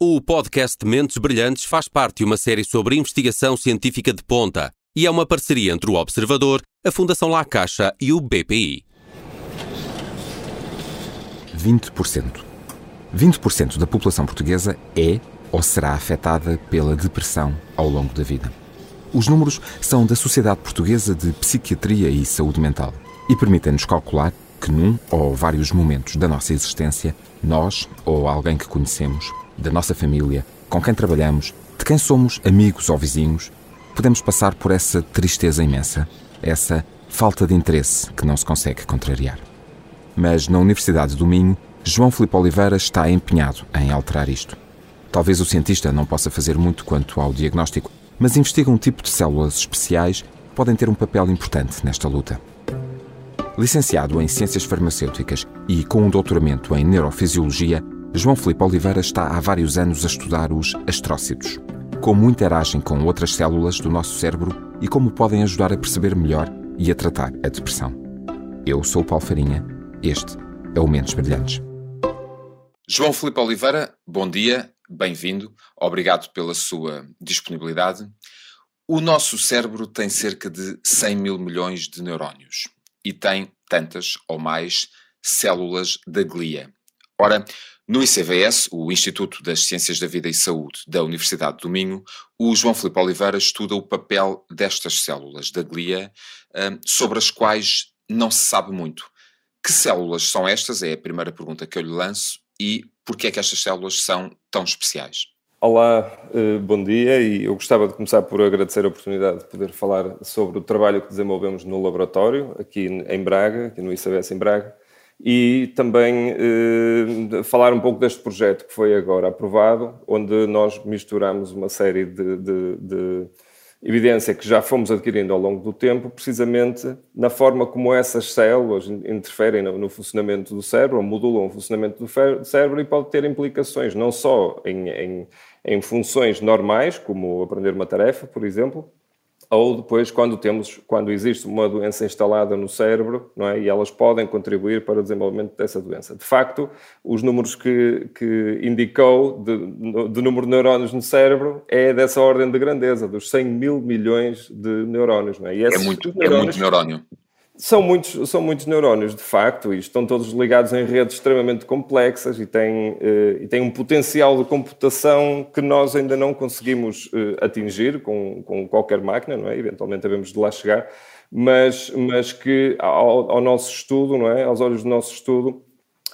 O podcast Mentes Brilhantes faz parte de uma série sobre investigação científica de ponta e é uma parceria entre o Observador, a Fundação La Caixa e o BPI. 20%. 20% da população portuguesa é ou será afetada pela depressão ao longo da vida. Os números são da Sociedade Portuguesa de Psiquiatria e Saúde Mental e permitem-nos calcular que num ou vários momentos da nossa existência, nós ou alguém que conhecemos da nossa família, com quem trabalhamos, de quem somos amigos ou vizinhos, podemos passar por essa tristeza imensa, essa falta de interesse que não se consegue contrariar. Mas na Universidade do Minho, João Filipe Oliveira está empenhado em alterar isto. Talvez o cientista não possa fazer muito quanto ao diagnóstico, mas investiga um tipo de células especiais que podem ter um papel importante nesta luta. Licenciado em Ciências Farmacêuticas e com um doutoramento em Neurofisiologia, João Filipe Oliveira está há vários anos a estudar os astrócitos, como interagem com outras células do nosso cérebro e como podem ajudar a perceber melhor e a tratar a depressão. Eu sou o Paulo Farinha, este é o Mentes Brilhantes. João Filipe Oliveira, bom dia, bem-vindo, obrigado pela sua disponibilidade. O nosso cérebro tem cerca de 100 mil milhões de neurónios e tem tantas ou mais células da glia. Ora, no ICVS, o Instituto das Ciências da Vida e Saúde da Universidade do Minho, o João Filipe Oliveira estuda o papel destas células da glia, hum, sobre as quais não se sabe muito. Que células são estas? É a primeira pergunta que eu lhe lanço. E porquê é que estas células são tão especiais? Olá, eh, bom dia e eu gostava de começar por agradecer a oportunidade de poder falar sobre o trabalho que desenvolvemos no laboratório aqui em Braga, aqui no ICVS em Braga, e também eh, falar um pouco deste projeto que foi agora aprovado, onde nós misturamos uma série de, de, de, evidência que já fomos adquirindo ao longo do tempo, precisamente na forma como essas células interferem no, no funcionamento do cérebro, ou modulam o funcionamento do cérebro e pode ter implicações não só em, em, em funções normais, como aprender uma tarefa, por exemplo, ou depois quando temos quando existe uma doença instalada no cérebro não é? e elas podem contribuir para o desenvolvimento dessa doença de facto os números que, que indicou de, de número de neurónios no cérebro é dessa ordem de grandeza dos 100 mil milhões de neurónios não é? E é muito é muito neurónio são muitos, são muitos neurónios, de facto, e estão todos ligados em redes extremamente complexas e têm, uh, e têm um potencial de computação que nós ainda não conseguimos uh, atingir com, com qualquer máquina, não é? Eventualmente devemos de lá chegar, mas, mas que ao, ao nosso estudo, não é? Aos olhos do nosso estudo,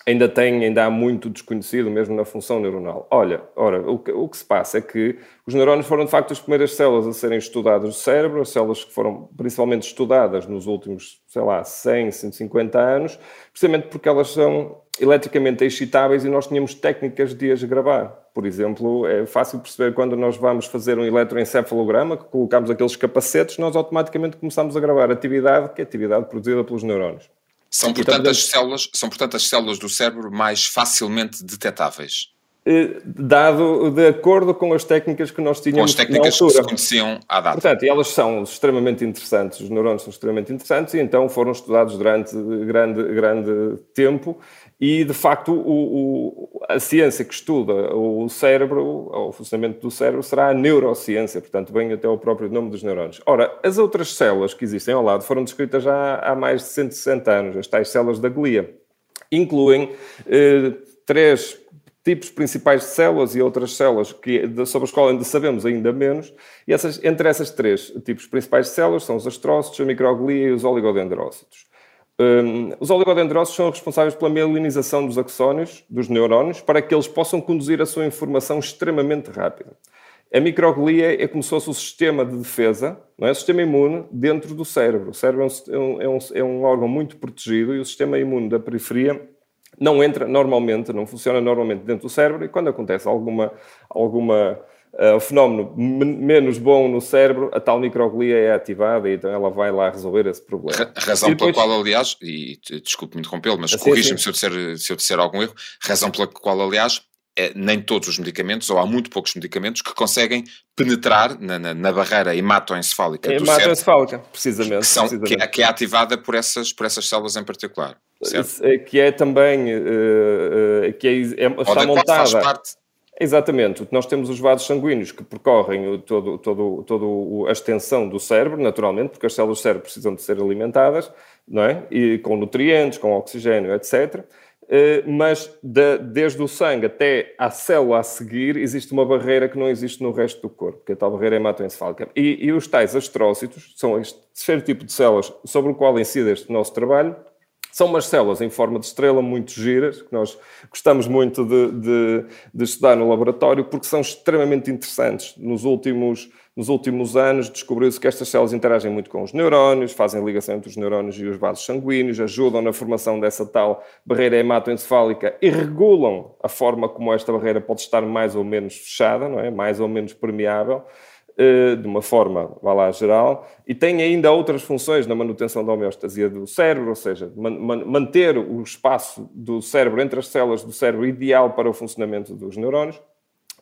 ainda tem, ainda há muito desconhecido mesmo na função neuronal. Olha, ora, o que, o que, se passa é que os neurónios foram de facto as primeiras células a serem estudadas no cérebro, as células que foram principalmente estudadas nos últimos, sei lá, 100, 150 anos, precisamente porque elas são eletricamente excitáveis e nós tínhamos técnicas de as gravar. Por exemplo, é fácil perceber quando nós vamos fazer um eletroencefalograma, que colocamos aqueles capacetes, nós automaticamente começamos a gravar atividade, que é atividade produzida pelos neurónios. São portanto, as células, são, portanto, as células do cérebro mais facilmente detetáveis. Eh, dado de acordo com as técnicas que nós tínhamos com as técnicas que se conheciam à data. Portanto, elas são extremamente interessantes, os neurônios são extremamente interessantes e então foram estudados durante grande, grande tempo e, de facto, o, o, a ciência que estuda o cérebro, o funcionamento do cérebro, será a neurociência, portanto, vem até o próprio nome dos neurônios. Ora, as outras células que existem ao lado foram descritas já há mais de 160 anos, as tais células da glia. Incluem eh, três tipos principais de células e outras células que, sobre as quais ainda sabemos ainda menos. E essas, entre essas três tipos principais de células são os astrócitos, a microglia e os oligodendrócitos. Um, os oligodendrócitos são responsáveis pela mielinização dos axónios, dos neurónios, para que eles possam conduzir a sua informação extremamente rápida. A microglia é como se fosse o sistema de defesa, não é? o sistema imune dentro do cérebro. O cérebro é um, é um, é um órgão muito protegido e o sistema imune da periferia não entra normalmente, não funciona normalmente dentro do cérebro e quando acontece alguma, alguma uh, fenómeno menos bom no cérebro, a tal microglia é ativada e então ela vai lá resolver esse problema. razão depois... pela qual, aliás, e desculpe-me interrompê-lo, mas assim, corrija-me se, eu disser, se eu disser algum erro, razão pela qual, aliás, é, nem todos os medicamentos, ou há muito poucos medicamentos, que conseguem penetrar na, na, na barreira hematoencefálica do hematoencefálica, cérebro, precisamente. Que, são, precisamente. Que, é, que, é, ativada por essas, por essas células em particular. Certo? Que é também, uh, uh, que é, é, está montada... Faz parte, Exatamente. Nós temos os vasos sanguíneos que percorrem todo, todo, todo a extensão do cérebro, naturalmente, porque as células do cérebro precisam de ser alimentadas, não é? E com nutrientes, com oxigênio, etc. Eh, mas de, desde o sangue até à célula a seguir, existe uma barreira que não existe no resto do corpo, que é a tal barreira hematoencefálica. E, e os tais astrócitos, são este terceiro tipo de células sobre o qual incide este nosso trabalho, são umas células em forma de estrela muito giras, que nós gostamos muito de, de, de estudar no laboratório, porque são extremamente interessantes. Nos últimos, nos últimos anos descobriu-se que estas células interagem muito com os neurónios, fazem ligação entre os neurónios e os vasos sanguíneos, ajudam na formação dessa tal barreira hematoencefálica e regulam a forma como esta barreira pode estar mais ou menos fechada, não é? mais ou menos permeável. Eh, de uma forma, vá lá, geral, e tem ainda outras funções na manutenção da homeostasia do cérebro, ou seja, manter o espaço do cérebro entre as células do cérebro ideal para o funcionamento dos neurónios,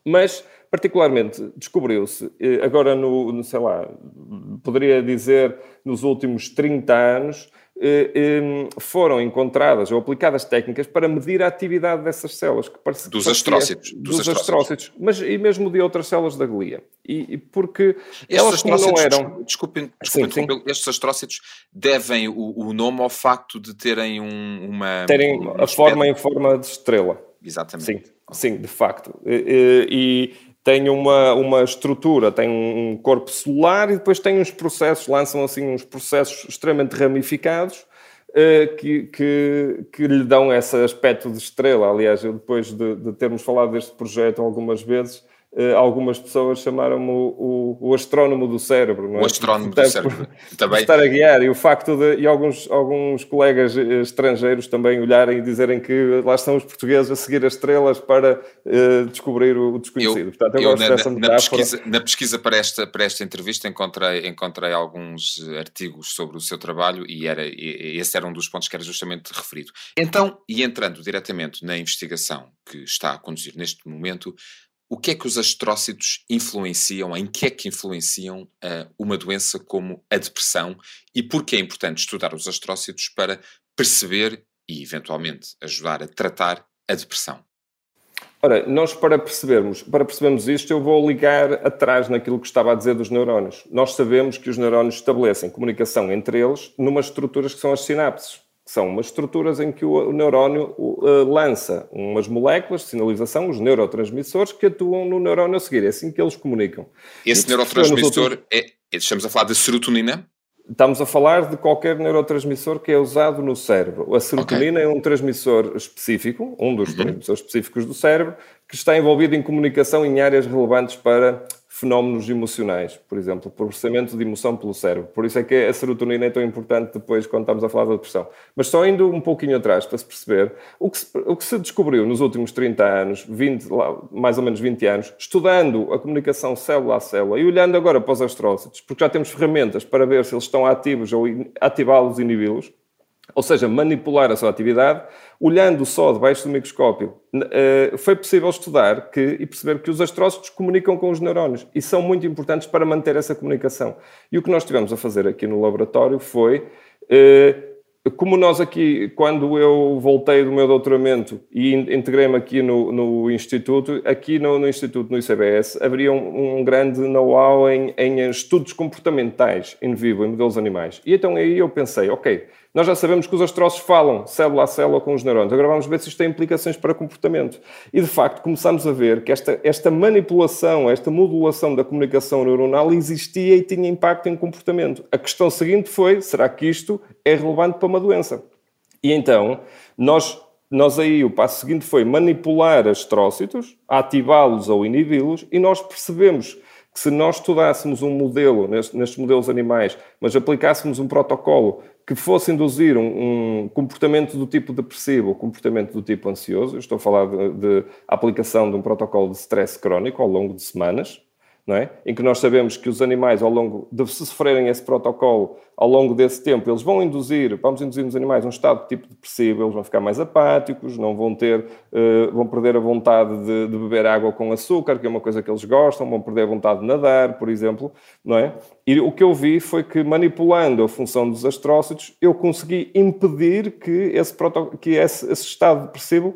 mas particularmente descobriu-se, eh, agora no, sei lá, poderia dizer nos últimos 30 anos, foram encontradas ou aplicadas técnicas para medir a atividade dessas células. Que parece, dos astrócitos. Dos, dos astrócitos. Mas e mesmo de outras células da glia. E, e porque estes elas como não eram... Desculpem, desculpem sim, sim. estes astrócitos devem o, o, nome ao facto de terem um, uma... Terem uma a forma em forma de estrela. Exatamente. Sim, sim de facto. e, e tem uma, uma estrutura, tem um corpo celular e depois tem uns processos, lançam assim uns processos extremamente ramificados uh, que, que, que, lhe dão esse aspecto de estrela. Aliás, eu depois de, de termos falado deste projeto algumas vezes, algumas pessoas chamaram-me o, o, o, astrónomo do cérebro, não é? O astrónomo do cérebro. também. estar a guiar. E o facto de, e alguns, alguns colegas eh, estrangeiros também olharem e dizerem que lá estão os portugueses a seguir as estrelas para uh, descobrir o, desconhecido. Eu, Portanto, eu, eu na, na, pesquisa, na pesquisa para esta, para esta entrevista encontrei, encontrei alguns artigos sobre o seu trabalho e, era, e esse era um dos pontos que era justamente referido. Então, e entrando diretamente na investigação que está a conduzir neste momento, o que é que os astrócitos influenciam, em que é que influenciam uh, uma doença como a depressão e por que é importante estudar os astrócitos para perceber e, eventualmente, ajudar a tratar a depressão? Ora, nós para percebermos, para percebermos isto, eu vou ligar atrás naquilo que estava a dizer dos neurónios. Nós sabemos que os neurónios estabelecem comunicação entre eles numas estruturas que são as sinapses. São umas estruturas em que o neurónio uh, lança umas moléculas de sinalização, os neurotransmissores, que atuam no neurónio a seguir. É assim que eles comunicam. Esse neurotransmissor, outros... é, estamos a falar de serotonina? Estamos a falar de qualquer neurotransmissor que é usado no cérebro. A serotonina okay. é um transmissor específico, um dos uhum. transmissores específicos do cérebro, que está envolvido em comunicação em áreas relevantes para fenómenos emocionais, por exemplo, processamento de emoção pelo cérebro. Por isso é que a serotonina é tão importante depois quando estamos a falar da depressão. Mas só indo um pouquinho atrás para se perceber, o que se, o que se descobriu nos últimos 30 anos, 20, mais ou menos 20 anos, estudando a comunicação célula a célula e olhando agora para os astrócitos, porque já temos ferramentas para ver se eles estão ativos ou ativá-los e inibi-los, ou seja, manipular a sua atividade, olhando só debaixo do microscópio, eh, foi possível estudar que, e perceber que os astrócitos comunicam com os neurónios e são muito importantes para manter essa comunicação. E o que nós tivemos a fazer aqui no laboratório foi eh, como nós aqui, quando eu voltei do meu doutoramento e integrei-me aqui no, no, Instituto, aqui no, no, Instituto, no ICBS, haveria um, um grande know-how em, em, estudos comportamentais in vivo, em modelos animais. E então aí eu pensei, ok, nós já sabemos que os astroços falam célula a célula com os neurônios. Agora vamos ver se isto tem implicações para comportamento. E de facto começamos a ver que esta, esta manipulação, esta modulação da comunicação neuronal existia e tinha impacto em comportamento. A questão seguinte foi: será que isto é relevante para uma doença? E então, nós nós aí, o passo seguinte foi manipular astrócitos, ativá-los ou inibi-los, e nós percebemos que se nós estudássemos um modelo, nestes modelos animais, mas aplicássemos um protocolo que fosse induzir um, um, comportamento do tipo depressivo, comportamento do tipo ansioso, estou a falar de, de aplicação de um protocolo de stress crónico ao longo de semanas, não é? em que nós sabemos que os animais, ao longo de se sofrerem esse protocolo, ao longo desse tempo, eles vão induzir, vamos induzir nos animais um estado de tipo depressivo, eles vão ficar mais apáticos, não vão ter, uh, vão perder a vontade de, de, beber água com açúcar, que é uma coisa que eles gostam, vão perder a vontade de nadar, por exemplo, não é? E o que eu vi foi que manipulando a função dos astrócitos, eu consegui impedir que esse, que esse, esse estado depressivo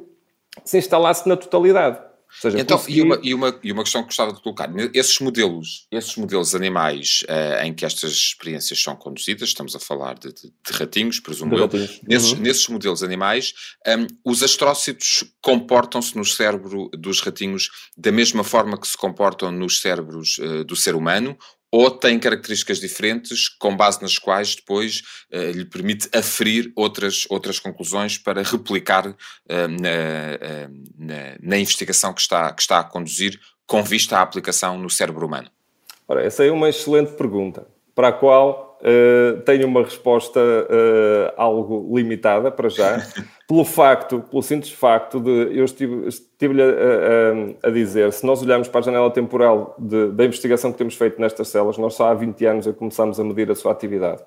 se instalasse na totalidade. Seja, então, consegui... e, uma, e, uma, e uma questão que gostava de colocar, esses modelos, esses modelos animais uh, em que estas experiências são conduzidas, estamos a falar de, de, de ratinhos, presumo de eu, ratinhos. Nesses, uhum. nesses modelos animais, um, os astrócitos comportam-se no cérebro dos ratinhos da mesma forma que se comportam nos cérebros uh, do ser humano, ou tem características diferentes com base nas quais depois uh, lhe permite aferir outras, outras conclusões para replicar uh, na, uh, na, na, investigação que está, que está a conduzir com vista à aplicação no cérebro humano? Ora, essa é uma excelente pergunta, para a qual tenho uma resposta algo limitada para já, pelo facto, pelo simples facto de eu estive, estive-lhe a, a, a, dizer, se nós olharmos para a janela temporal de, da investigação que temos feito nestas células, nós só há 20 anos é que começamos a medir a sua atividade.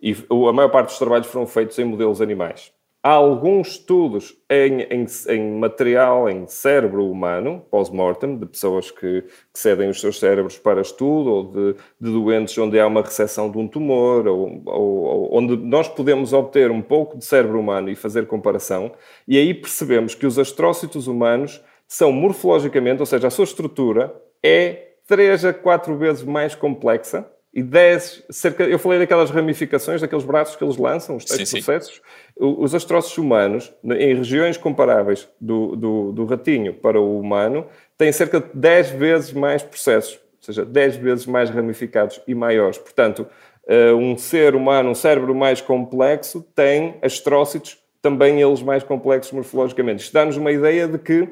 E a maior parte dos trabalhos foram feitos em modelos animais. Há alguns estudos em, em, em material, em cérebro humano, pós-mortem, de pessoas que, que, cedem os seus cérebros para estudo, ou de, de doentes onde há uma recessão de um tumor, ou, ou, ou, onde nós podemos obter um pouco de cérebro humano e fazer comparação, e aí percebemos que os astrócitos humanos são morfologicamente, ou seja, a sua estrutura é 3 a 4 vezes mais complexa e 10, cerca, eu falei daquelas ramificações, daqueles braços que eles lançam, os tais processos. Os astrócitos humanos, em regiões comparáveis do, do, do, ratinho para o humano, têm cerca de 10 vezes mais processos, ou seja, 10 vezes mais ramificados e maiores. Portanto, eh, um ser humano, um cérebro mais complexo, tem astrócitos também eles mais complexos morfologicamente. Isto dá-nos uma ideia de que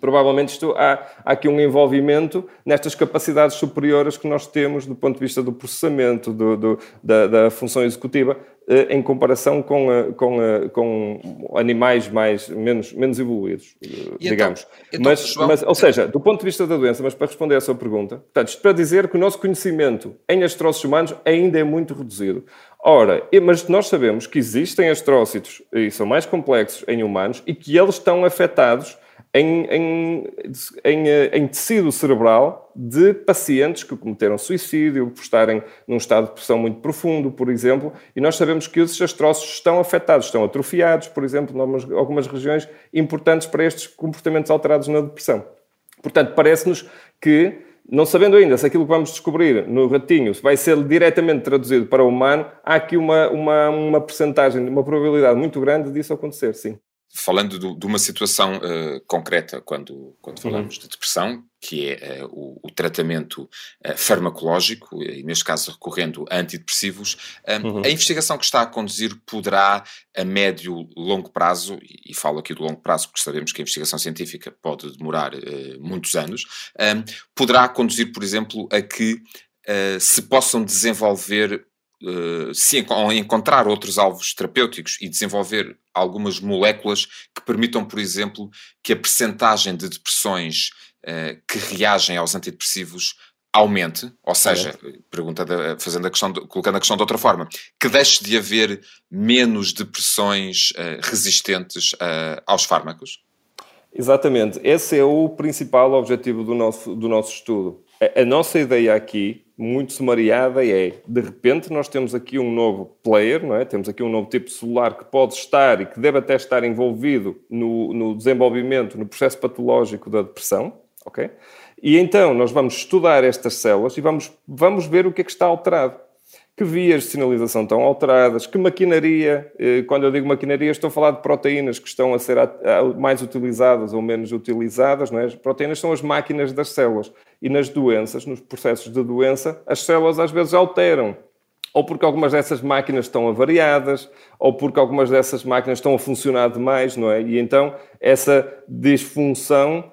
provavelmente isto, há, há, aqui um envolvimento nestas capacidades superiores que nós temos do ponto de vista do processamento, do, do, da, da, função executiva, eh, em comparação com, eh, com, eh, com animais mais, menos, menos evoluídos, então, digamos. Então, mas, João, mas, ou seja, do ponto de vista da doença, mas para responder à sua pergunta, portanto, isto para dizer que o nosso conhecimento em astrócitos humanos ainda é muito reduzido. Ora, mas nós sabemos que existem astrócitos, e são mais complexos em humanos, e que eles estão afetados em, em, em, eh, em, tecido cerebral de pacientes que cometeram suicídio, por estarem num estado de depressão muito profundo, por exemplo, e nós sabemos que esses astrócitos estão afetados, estão atrofiados, por exemplo, em algumas regiões importantes para estes comportamentos alterados na depressão. Portanto, parece-nos que, não sabendo ainda se aquilo que vamos descobrir no ratinho vai ser diretamente traduzido para o humano, há aqui uma, uma, uma percentagem, uma probabilidade muito grande disso acontecer, sim falando do, de uma situação uh, concreta, quando, quando uhum. falamos uhum. de depressão, que é uh, o, o, tratamento uh, farmacológico, e neste caso recorrendo a antidepressivos, uhum. a investigação que está a conduzir poderá, a médio longo prazo, e, e, falo aqui do longo prazo porque sabemos que a investigação científica pode demorar muitos anos, poderá conduzir, por exemplo, a que se possam desenvolver eh, se encontrar outros alvos terapêuticos e desenvolver algumas moléculas que permitam, por exemplo, que a percentagem de depressões uh, que reagem aos antidepressivos aumente, ou seja, pergunta de, fazendo a questão, de, colocando a questão de outra forma, que deixe de haver menos depressões uh, resistentes aos fármacos? Exatamente, esse é o principal objetivo do nosso, do nosso estudo. A, nossa ideia aqui muito sumariada é, de repente nós temos aqui um novo player, não é? temos aqui um novo tipo celular que pode estar e que deve até estar envolvido no, no desenvolvimento, no processo patológico da depressão, ok? E então nós vamos estudar estas células e vamos, vamos ver o que é que está alterado que vias de sinalização estão alteradas, que maquinaria, eh, quando eu digo maquinaria, estou a falar de proteínas que estão a ser mais utilizadas ou menos utilizadas, não é? As proteínas são as máquinas das células. E nas doenças, nos processos de doença, as células às vezes alteram. Ou porque algumas dessas máquinas estão avariadas, ou porque algumas dessas máquinas estão a funcionar demais, não é? E então essa disfunção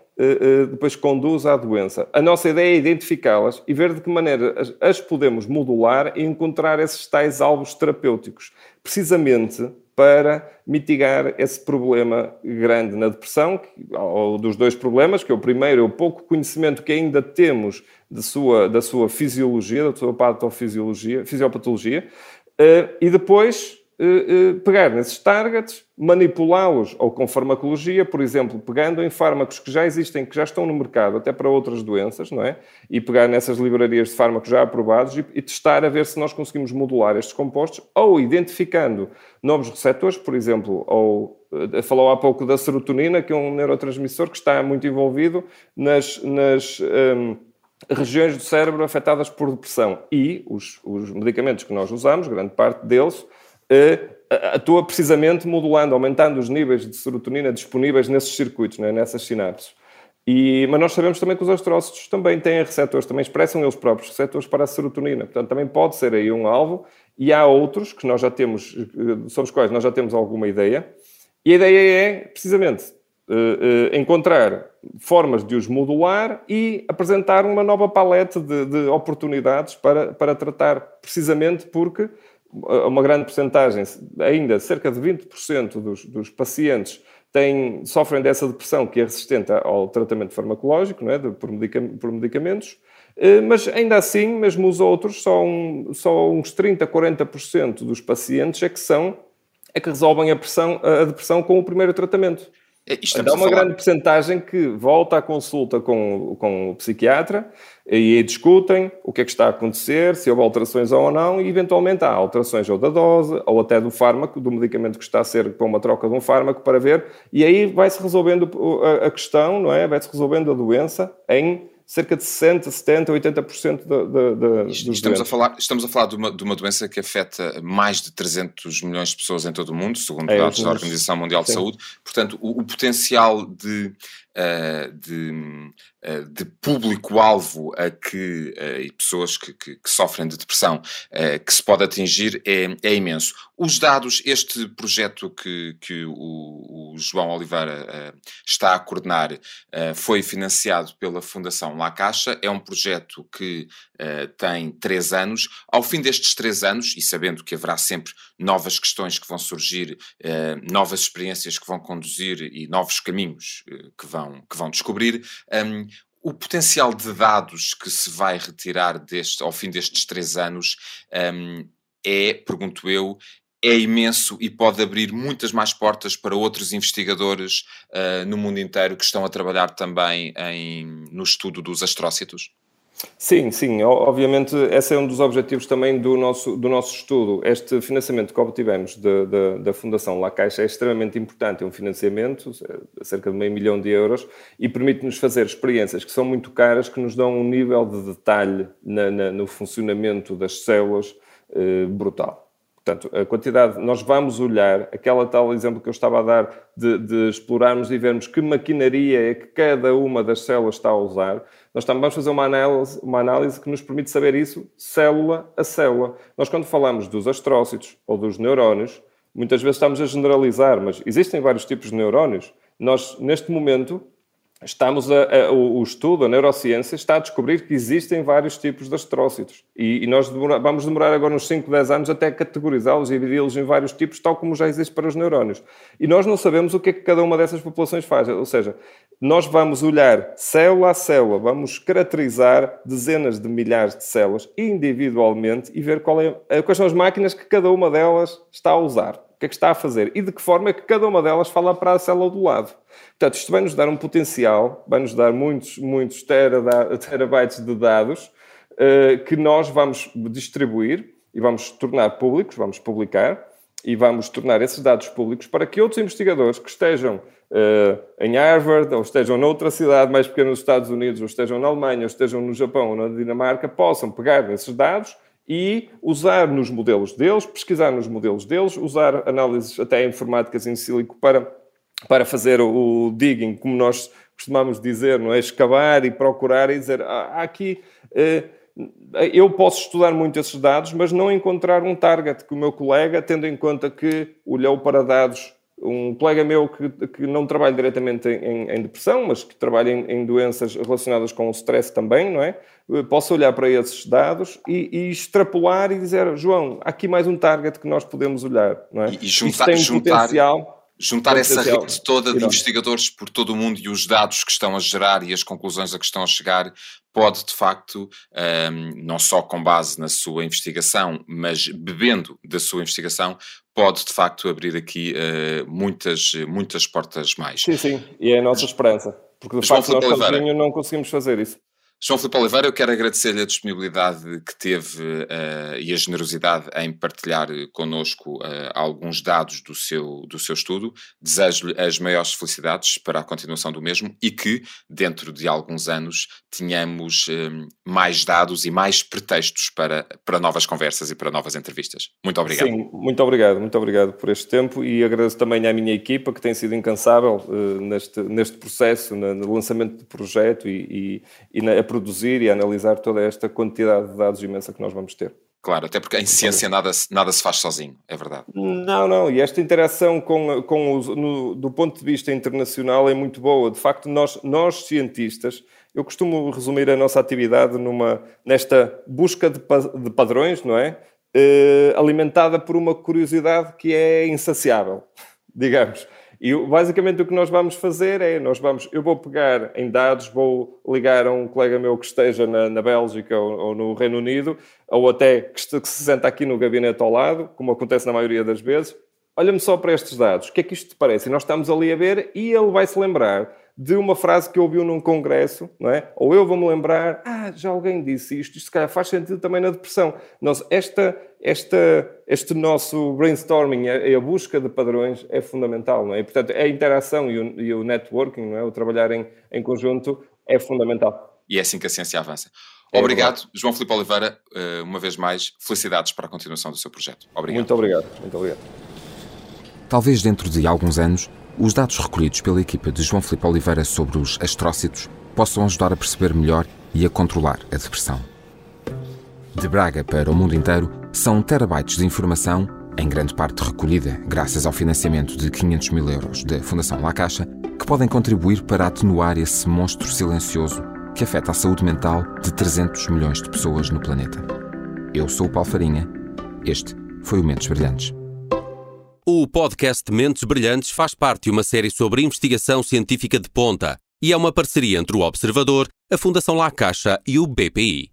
depois conduz à doença. A nossa ideia é identificá-las e ver de que maneira as podemos modular e encontrar esses tais alvos terapêuticos, precisamente para mitigar esse problema grande na depressão, ou dos dois problemas, que é o primeiro é o pouco conhecimento que ainda temos de sua, da sua fisiologia, da sua patofisiologia, fisiopatologia, eh, e depois eh, eh, pegar nesses targets, manipulá-los ou com farmacologia, por exemplo, pegando em fármacos que já existem, que já estão no mercado, até para outras doenças, não é? E pegar nessas livrarias de fármacos já aprovados e, e testar a ver se nós conseguimos modular estes compostos ou identificando novos receptores, por exemplo, ou falou há pouco da serotonina, que é um neurotransmissor que está muito envolvido nas, nas um, regiões do cérebro afetadas por depressão. E os, os medicamentos que nós usamos, grande parte deles, atua precisamente modulando, aumentando os níveis de serotonina disponíveis nesses circuitos, né, nessas sinapses. E, mas nós sabemos também que os astrócitos também têm receptores, também expressam eles próprios receptores para a serotonina. Portanto, também pode ser aí um alvo. E há outros que nós já temos, eh, sobre os quais nós já temos alguma ideia. E a ideia é, precisamente, uh, uh, encontrar formas de os modular e apresentar uma nova paleta de, de oportunidades para, para tratar, precisamente porque uma grande porcentagem, ainda cerca de 20% dos, dos pacientes têm, sofrem dessa depressão que é resistente ao tratamento farmacológico, não é? De, por, por, medicamentos, eh, mas ainda assim, mesmo os outros, só, um, só uns 30, 40% dos pacientes é que são, é que resolvem a, pressão, a depressão com o primeiro tratamento. É, Há uma grande porcentagem que volta à consulta com, com o psiquiatra e aí discutem o que é que está a acontecer, se houve alterações ou não, e eventualmente há alterações ou da dose, ou até do fármaco, do medicamento que está a ser para uma troca de um fármaco para ver, e aí vai-se resolvendo a, a questão, não é? Vai-se resolvendo a doença em cerca de 60, 70, 80% da, da, da estamos a falar Estamos a falar de uma, de uma doença que afeta mais de 300 milhões de pessoas em todo o mundo, segundo é, dados da Organização Mundial Sim. de Saúde. Portanto, o, o potencial de uh, de, uh, de público-alvo a que, uh, e pessoas que, que, que, sofrem de depressão que se pode atingir é, é, imenso. Os dados, este projeto que, que o, o João Oliveira está a coordenar foi financiado pela Fundação La Caixa, é um projeto que tem três anos. Ao fim destes três anos, e sabendo que haverá sempre novas questões que vão surgir, novas experiências que vão conduzir e novos caminhos que vão vão, que vão descobrir. Um, o potencial de dados que se vai retirar deste, ao fim destes três anos um, é, pergunto eu, é imenso e pode abrir muitas mais portas para outros investigadores uh, no mundo inteiro que estão a trabalhar também em, no estudo dos astrócitos? Sim, sim, obviamente esse é um dos objetivos também do nosso, do nosso estudo. Este financiamento que obtivemos de, de, da Fundação La Caixa é extremamente importante, é um financiamento, é cerca de meio milhão de euros, e permite-nos fazer experiências que são muito caras, que nos dão um nível de detalhe na, na, no funcionamento das células eh, brutal. Portanto, a quantidade, nós vamos olhar, aquela tal exemplo que eu estava a dar, de, de, explorarmos e vermos que maquinaria é que cada uma das células está a usar, nós também vamos fazer uma análise, uma análise que nos permite saber isso célula a célula. Nós, quando falamos dos astrócitos ou dos neurónios, muitas vezes estamos a generalizar, mas existem vários tipos de neurónios. Nós, neste momento, estamos a, a, o, estudo, a neurociência, está a descobrir que existem vários tipos de astrócitos. E, e nós demora, vamos demorar agora uns 5, 10 anos até categorizá-los e dividi-los em vários tipos, tal como já existe para os neurónios. E nós não sabemos o que é que cada uma dessas populações faz. Ou seja, nós vamos olhar célula a célula, vamos caracterizar dezenas de milhares de células individualmente e ver é, quais são as máquinas que cada uma delas está a usar que é que está a fazer e de que forma é que cada uma delas fala para a célula do lado. Portanto, isto vai nos dar um potencial, vai nos dar muitos, muitos terabytes de dados uh, que nós vamos distribuir e vamos tornar públicos, vamos publicar e vamos tornar esses dados públicos para que outros investigadores que estejam uh, em Harvard ou estejam noutra cidade mais pequena nos Estados Unidos ou estejam na Alemanha ou estejam no Japão ou na Dinamarca possam pegar nesses dados e usar nos modelos deles, pesquisar nos modelos deles, usar análises até informáticas em sílico para, para fazer o digging, como nós costumamos dizer, não é? Escavar e procurar e dizer, ah, aqui... Eh, eu posso estudar muito esses dados, mas não encontrar um target que o meu colega, tendo em conta que olhou para dados um colega meu que, que não trabalha diretamente em, em, depressão, mas que trabalha em, em, doenças relacionadas com o stress também, não é? Posso olhar para esses dados e, e, extrapolar e dizer, João, há aqui mais um target que nós podemos olhar, não é? E, e juntar, tem juntar, potencial juntar essa rede toda de investigadores por todo o mundo e os dados que estão a gerar e as conclusões a que estão a chegar pode de facto, um, não só com base na sua investigação, mas bebendo da sua investigação, pode de facto abrir aqui uh, muitas, muitas portas mais. Sim, sim, e é a nossa esperança, porque de facto nós sozinhos não conseguimos fazer isso. João Filipe Oliveira, eu quero agradecer-lhe a disponibilidade que teve uh, e a generosidade em partilhar connosco uh, alguns dados do seu, do seu estudo. Desejo-lhe as maiores felicidades para a continuação do mesmo e que, dentro de alguns anos, tenhamos um, mais dados e mais pretextos para, para novas conversas e para novas entrevistas. Muito obrigado. Sim, muito obrigado, muito obrigado por este tempo e agradeço também à minha equipa que tem sido incansável uh, neste, neste processo, no, no lançamento do projeto e, e, e na produzir e analisar toda esta quantidade de dados imensa que nós vamos ter. Claro, até porque em ciência nada, nada se faz sozinho, é verdade. Não, não, e esta interação com, com os, no, do ponto de vista internacional é muito boa. De facto, nós, nós cientistas, eu costumo resumir a nossa atividade numa, nesta busca de, de padrões, não é? Uh, alimentada por uma curiosidade que é insaciável, digamos. E basicamente o que nós vamos fazer é, nós vamos, eu vou pegar em dados, vou ligar a um colega meu que esteja na, na Bélgica ou, ou, no Reino Unido, ou até que, se senta aqui no gabinete ao lado, como acontece na maioria das vezes. Olha-me só para estes dados, o que é que isto te parece? E nós estamos ali a ver e ele vai se lembrar de uma frase que ouviu num congresso, não é? Ou eu vou-me lembrar, ah, já alguém disse isto, isto se calhar faz sentido também na depressão. Nós, esta, esta, este nosso brainstorming, a, a, busca de padrões é fundamental, não é? E, portanto, a interação e o, e o networking, não é? O trabalhar em, em conjunto é fundamental. E é assim que a ciência avança. É obrigado, verdade. João Filipe Oliveira, eh, uma vez mais, felicidades para a continuação do seu projeto. Obrigado. Muito obrigado, muito obrigado. Talvez dentro de alguns anos os dados recolhidos pela equipa de João Filipe Oliveira sobre os astrócitos possam ajudar a perceber melhor e a controlar a depressão. De Braga para o mundo inteiro, são terabytes de informação, em grande parte recolhida graças ao financiamento de 500 mil euros da Fundação La Caixa, que podem contribuir para atenuar esse monstro silencioso que afeta a saúde mental de 300 milhões de pessoas no planeta. Eu sou o Paulo Farinha. Este foi o Mentes Brilhantes. O podcast Mentes Brilhantes faz parte de uma série sobre investigação científica de ponta e é uma parceria entre o Observador, a Fundação La Caixa e o BPI.